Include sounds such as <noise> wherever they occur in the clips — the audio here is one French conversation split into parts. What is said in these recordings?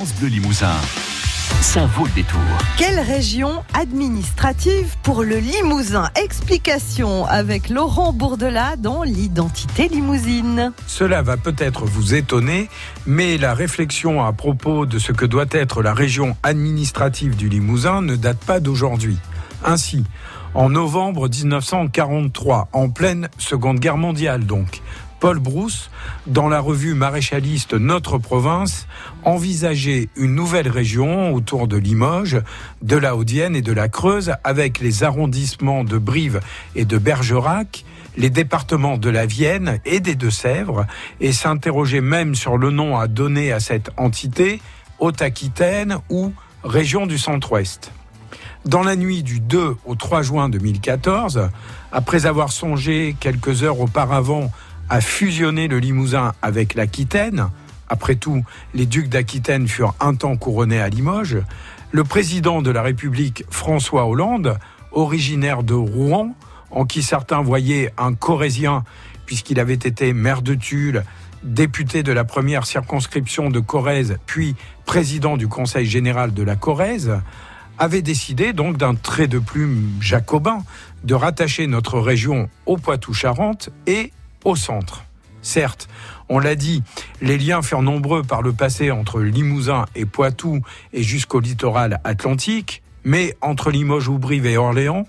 France Bleu Limousin. Ça vaut le détour. Quelle région administrative pour le Limousin? Explication avec Laurent Bourdelat dans l'identité limousine. Cela va peut-être vous étonner, mais la réflexion à propos de ce que doit être la région administrative du Limousin ne date pas d'aujourd'hui. Ainsi, en novembre 1943, en pleine Seconde Guerre mondiale donc, Paul Brousse, dans la revue maréchaliste Notre Province, envisageait une nouvelle région autour de Limoges, de la Haute-Vienne et de la Creuse, avec les arrondissements de Brive et de Bergerac, les départements de la Vienne et des Deux-Sèvres, et s'interrogeait même sur le nom à donner à cette entité, Haute-Aquitaine ou Région du Centre-Ouest. Dans la nuit du 2 au 3 juin 2014, après avoir songé quelques heures auparavant a fusionné le Limousin avec l'Aquitaine. Après tout, les ducs d'Aquitaine furent un temps couronnés à Limoges. Le président de la République, François Hollande, originaire de Rouen, en qui certains voyaient un Corésien, puisqu'il avait été maire de Tulle, député de la première circonscription de Corrèze, puis président du Conseil général de la Corrèze, avait décidé donc d'un trait de plume jacobin de rattacher notre région au Poitou-Charentes et au centre. Certes, on l'a dit, les liens furent nombreux par le passé entre Limousin et Poitou et jusqu'au littoral atlantique, mais entre Limoges Brive et Orléans,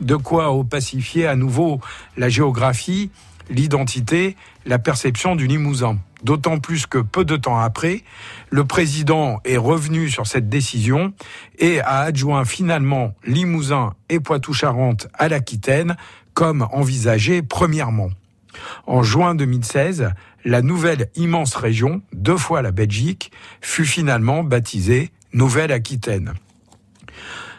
de quoi opacifier à nouveau la géographie, l'identité, la perception du Limousin. D'autant plus que peu de temps après, le président est revenu sur cette décision et a adjoint finalement Limousin et Poitou-Charentes à l'Aquitaine, comme envisagé premièrement. En juin 2016, la nouvelle immense région, deux fois la Belgique, fut finalement baptisée Nouvelle-Aquitaine.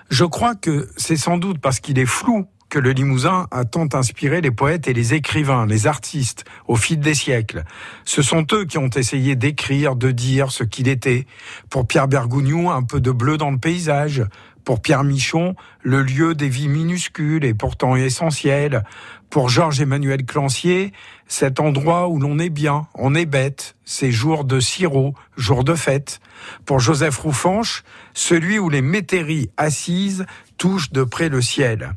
Je crois que c'est sans doute parce qu'il est flou que le Limousin a tant inspiré les poètes et les écrivains, les artistes, au fil des siècles. Ce sont eux qui ont essayé d'écrire, de dire ce qu'il était. Pour Pierre Bergougnou, un peu de bleu dans le paysage. Pour Pierre Michon, le lieu des vies minuscules et pourtant essentielles. Pour Georges-Emmanuel Clancier, cet endroit où l'on est bien, on est bête, ces jours de sirop, jours de fête. Pour Joseph Roufanche, celui où les métairies assises touchent de près le ciel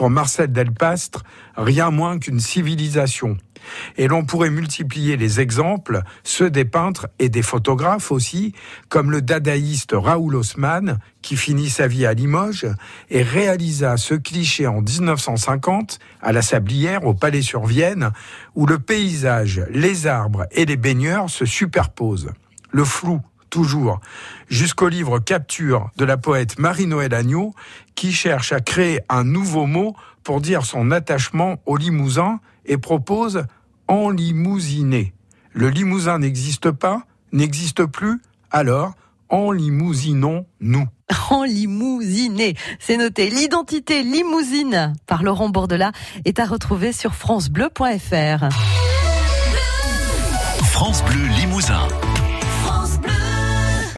pour Marcel Delpastre, rien moins qu'une civilisation. Et l'on pourrait multiplier les exemples, ceux des peintres et des photographes aussi, comme le dadaïste Raoul Haussmann, qui finit sa vie à Limoges et réalisa ce cliché en 1950 à la Sablière, au Palais sur Vienne, où le paysage, les arbres et les baigneurs se superposent. Le flou, toujours, jusqu'au livre Capture de la poète Marie-Noël Agneau, qui cherche à créer un nouveau mot pour dire son attachement au limousin et propose enlimousiner. Le limousin n'existe pas, n'existe plus, alors enlimousinons-nous. <laughs> Enlimousiner, c'est noté. L'identité limousine par Laurent Bordelat est à retrouver sur francebleu.fr. France Bleu Limousin.